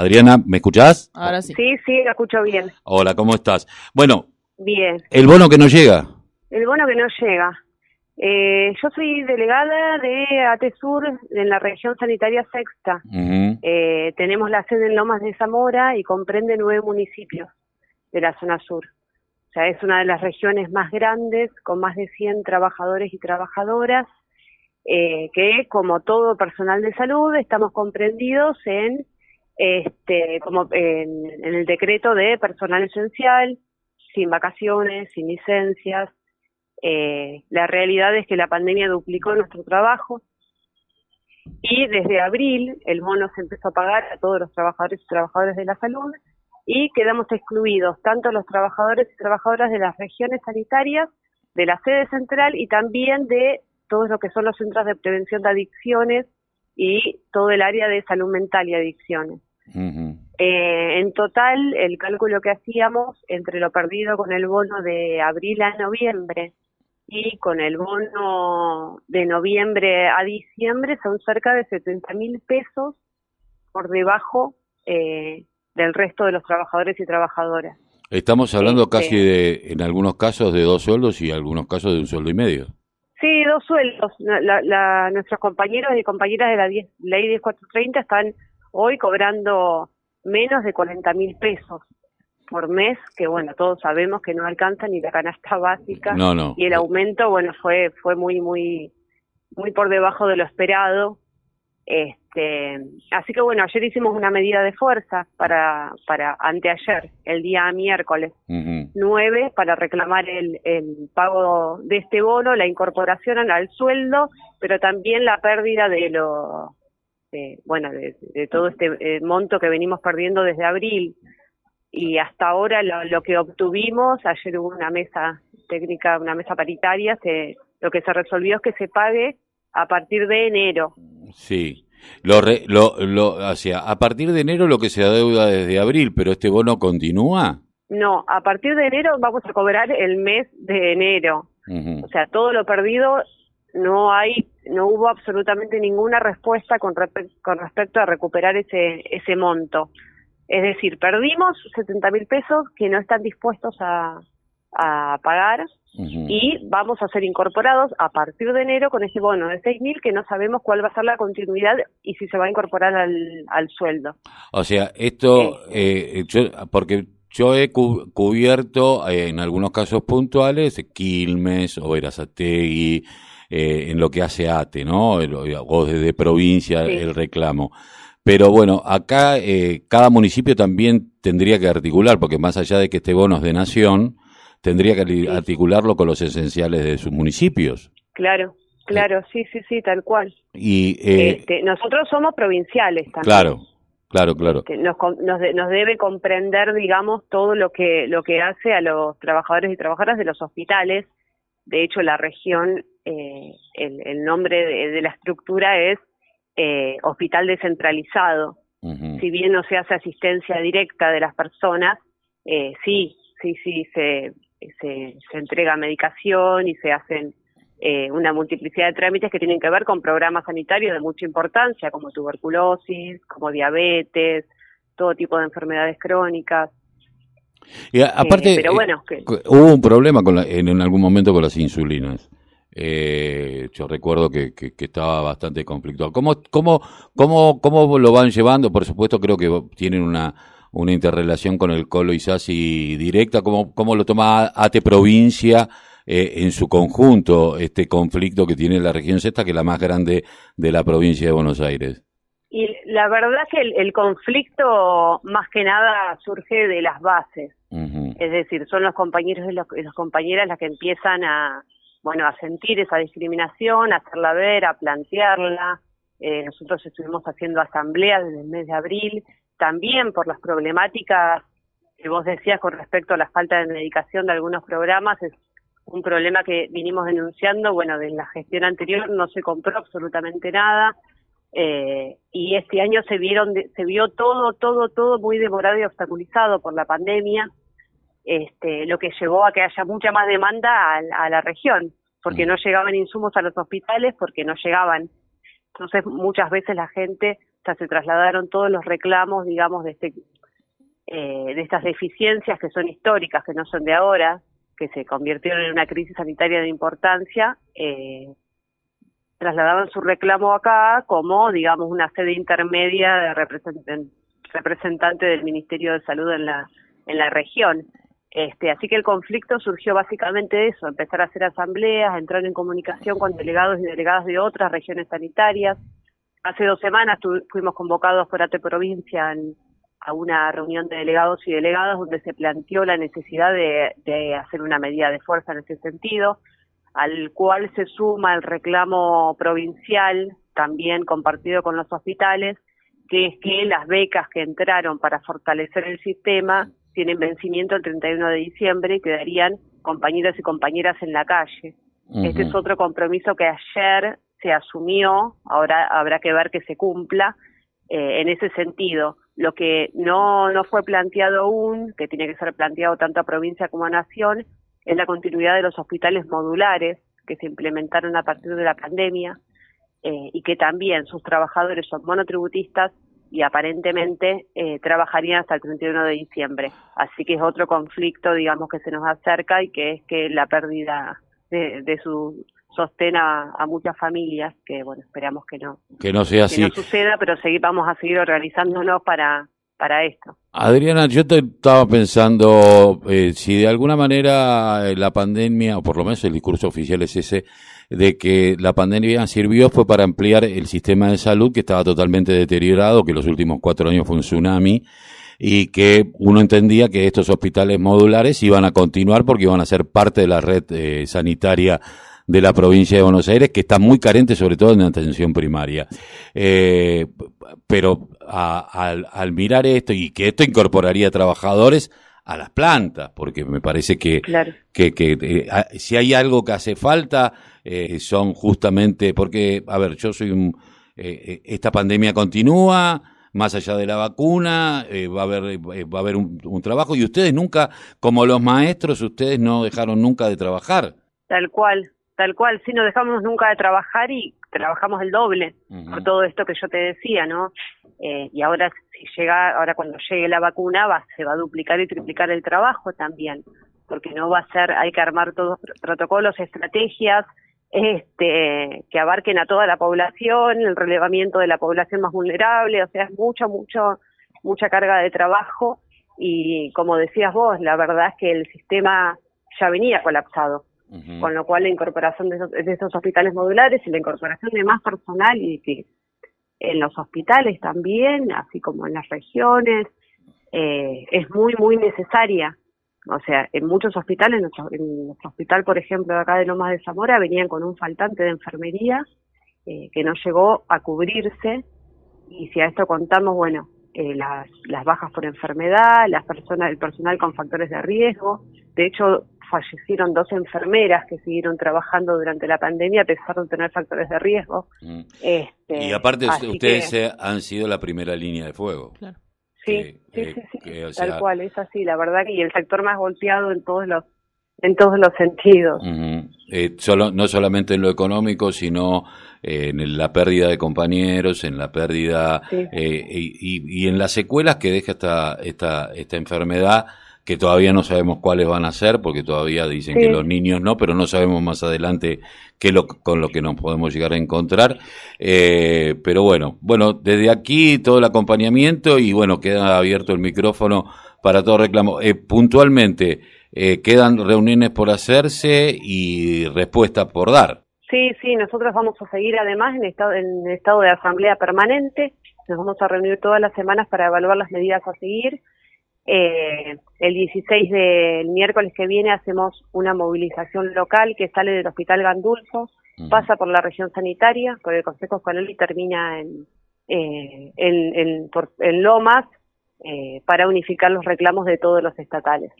Adriana, ¿me escuchás? Ahora sí. Sí, sí, lo escucho bien. Hola, ¿cómo estás? Bueno, Bien. el bono que no llega. El bono que no llega. Eh, yo soy delegada de ATESUR en la región sanitaria sexta. Eh, tenemos la sede en Lomas de Zamora y comprende nueve municipios de la zona sur. O sea, es una de las regiones más grandes, con más de 100 trabajadores y trabajadoras, eh, que como todo personal de salud estamos comprendidos en, este, como en, el decreto de personal esencial, sin vacaciones, sin licencias. Eh, la realidad es que la pandemia duplicó nuestro trabajo, y desde abril el bono se empezó a pagar a todos los trabajadores y trabajadoras de la salud y quedamos excluidos tanto los trabajadores y trabajadoras de las regiones sanitarias, de la sede central y también de todos lo que son los centros de prevención de adicciones y todo el área de salud mental y adicciones. Eh, en total, el cálculo que hacíamos entre lo perdido con el bono de abril a noviembre y con el bono de noviembre a diciembre son cerca de 70 mil pesos por debajo eh, del resto de los trabajadores y trabajadoras. Estamos hablando Este- casi de, en algunos casos, de dos sueldos y en algunos casos de un sueldo y medio. Sí, dos sueldos. La- nuestros compañeros y compañeras de la 10 ley 10430 están hoy cobrando menos de 40 mil pesos por mes, que bueno, todos sabemos que no alcanza ni la canasta básica. No, no. y el aumento bueno fue fue muy muy muy por debajo de lo esperado este así que bueno ayer hicimos una medida de fuerza para para anteayer el día miércoles Ujú. 9 para reclamar el, el pago de este bono la incorporación al, al sueldo pero también la pérdida de lo de, bueno de, de todo este eh, monto que venimos perdiendo desde abril y hasta ahora lo, lo que obtuvimos, ayer hubo una mesa técnica, una mesa paritaria, se, lo que se resolvió es que se pague a partir de enero. Sí. Lo, re- lo, lo, o sea, a partir de enero lo que se adeuda desde abril, pero este bono continúa. No, a partir de enero vamos a cobrar el mes de enero. O sea, todo lo perdido no hay, no hubo absolutamente ninguna respuesta con, respe- con respecto a recuperar ese, ese monto. Es decir, perdimos 70 mil pesos que no están dispuestos a, a pagar y vamos a ser incorporados a partir de enero con ese bono de 6.000 que no sabemos cuál va a ser la continuidad y si se va a incorporar al, al sueldo. O sea, esto, eh, yo, porque yo he cu- cubierto eh, en algunos casos puntuales Quilmes o Verazategui, eh, en lo que hace ATE, ¿no? El- o desde provincia Sí. el reclamo. Pero bueno, acá eh, cada municipio también tendría que articular, porque más allá de que este bono es de nación, tendría que Sí. articularlo con los esenciales de sus municipios. Claro, claro, sí, sí, sí, tal cual. Y, eh, Este, nosotros somos provinciales también. claro, claro, claro. Nos, nos, nos debe comprender, digamos, todo lo que, lo que hace a los trabajadores y trabajadoras de los hospitales. De hecho, la región, eh, el, el nombre de, de la estructura es eh, Hospital Descentralizado. Si bien no se hace asistencia directa de las personas, eh, sí, sí, sí, se, se, se entrega medicación y se hacen eh, una multiplicidad de trámites que tienen que ver con programas sanitarios de mucha importancia, como tuberculosis, como diabetes, todo tipo de enfermedades crónicas. Y a- aparte, Eh, pero eh, bueno, que- cu- hubo un problema con la- en, en algún momento con las insulinas. Eh, yo recuerdo que, que- que estaba bastante conflictual. ¿Cómo, cómo, cómo, ¿Cómo lo van llevando? Por supuesto, creo que tienen una, una interrelación con el Colo Isasi directa. ¿Cómo, cómo lo toma ATE Provincia eh, en su conjunto este conflicto que tiene la región sexta, que es la más grande de la provincia de Buenos Aires? Y la verdad que el, el conflicto más que nada surge de las bases. Es decir, son los compañeros y, los- y las compañeras las que empiezan a, bueno, a sentir esa discriminación, a hacerla ver, a plantearla. Eh, nosotros estuvimos haciendo asambleas desde el mes de abril, también por las problemáticas que vos decías con respecto a la falta de medicación de algunos programas, es un problema que vinimos denunciando, bueno, de la gestión anterior no se compró absolutamente nada, eh, y este año se vieron, se vio todo, todo, todo muy demorado y obstaculizado por la pandemia, este, lo que llevó a que haya mucha más demanda a la región, porque no llegaban insumos a los hospitales, porque no llegaban. Entonces muchas veces la gente ya se trasladaron todos los reclamos, digamos, de, este, eh, de estas deficiencias que son históricas, que no son de ahora, que se convirtieron en una crisis sanitaria de importancia, eh, trasladaban su reclamo acá como, digamos, una sede intermedia de representante del Ministerio de Salud en la, en la región. Este, así que el conflicto surgió básicamente de eso, empezar a hacer asambleas, entrar en comunicación con delegados y delegadas de otras regiones sanitarias. Hace dos semanas fuimos convocados por ATE Provincia a una reunión de delegados y delegadas donde se planteó la necesidad de, de hacer una medida de fuerza en ese sentido, al cual se suma el reclamo provincial, también compartido con los hospitales, que es que las becas que entraron para fortalecer el sistema tienen vencimiento el 31 de diciembre y quedarían compañeros y compañeras en la calle. Este es otro compromiso que ayer se asumió, ahora habrá que ver que se cumpla eh, en ese sentido. Lo que no, no fue planteado aún, que tiene que ser planteado tanto a provincia como a nación, es la continuidad de los hospitales modulares que se implementaron a partir de la pandemia eh, y que también sus trabajadores son monotributistas y aparentemente eh, trabajarían hasta el 31 de diciembre. Así que es otro conflicto, digamos, que se nos acerca y que es que la pérdida de, su sostén a, muchas familias, que bueno, esperamos que no, que no sea así. no suceda, pero seguir, vamos a seguir organizándonos para, para esto. Adriana, yo te estaba pensando eh, si de alguna manera eh, la pandemia, o por lo menos el discurso oficial es ese, de que la pandemia sirvió fue para ampliar el sistema de salud que estaba totalmente deteriorado, que los últimos cuatro años fue un tsunami y que uno entendía que estos hospitales modulares iban a continuar porque iban a ser parte de la red eh, sanitaria de la provincia de Buenos Aires, que está muy carente sobre todo en la atención primaria. Eh, pero al, mirar esto y que esto incorporaría trabajadores a las plantas, porque me parece que, que, eh, si hay algo que hace falta eh, son justamente, porque, a ver, yo soy un, esta pandemia continúa, más allá de la vacuna, va a haber, va a haber un, un, trabajo y ustedes nunca, como los maestros, ustedes no dejaron nunca de trabajar. Tal cual, Tal cual, sí, no dejamos nunca de trabajar y trabajamos el doble por todo esto que yo te decía, ¿no? Eh, y ahora si llega, ahora cuando llegue la vacuna va, se va a duplicar y triplicar el trabajo también, porque no va a ser, hay que armar todos protocolos, estrategias, este, que abarquen a toda la población, el relevamiento de la población más vulnerable, o sea, es mucha, mucho, mucha carga de trabajo y como decías vos, la verdad es que el sistema ya venía colapsado con lo cual la incorporación de esos, hospitales modulares y la incorporación de más personal y que en los hospitales también, así como en las regiones, eh, es muy, muy necesaria. O sea, en muchos hospitales, en nuestro, hospital, por ejemplo, de acá de Lomas de Zamora, venían con un faltante de enfermería eh, que no llegó a cubrirse. Y si a esto contamos, bueno, eh, las, las bajas por enfermedad, las personas, el personal con factores de riesgo. De hecho, fallecieron dos enfermeras que siguieron trabajando durante la pandemia a pesar de tener factores de riesgo. Mm. Este, y aparte ustedes han sido la primera línea de fuego. Sí, sí, sí, tal cual, es así, la verdad que y el sector más golpeado en todos los en todos los sentidos. Eh, solo, no solamente en lo económico, sino eh, en la pérdida de compañeros, en la pérdida eh, y, y, en las secuelas que deja esta, esta, esta enfermedad que todavía no sabemos cuáles van a ser, porque todavía dicen que los niños no, pero no sabemos más adelante qué lo, con lo que nos podemos llegar a encontrar. Eh, pero bueno, bueno, desde aquí todo el acompañamiento y bueno, queda abierto el micrófono para todo reclamo. Eh, puntualmente, eh, quedan reuniones por hacerse y respuestas por dar. Sí, sí, nosotros vamos a seguir además en estado, en estado de asamblea permanente. Nos vamos a reunir todas las semanas para evaluar las medidas a seguir eh, el 16 del miércoles que viene hacemos una movilización local que sale del Hospital Gandulfo, pasa por la región sanitaria, por el Consejo Escolar y termina en, eh, en, en, Lomas eh, para unificar los reclamos de todos los estatales.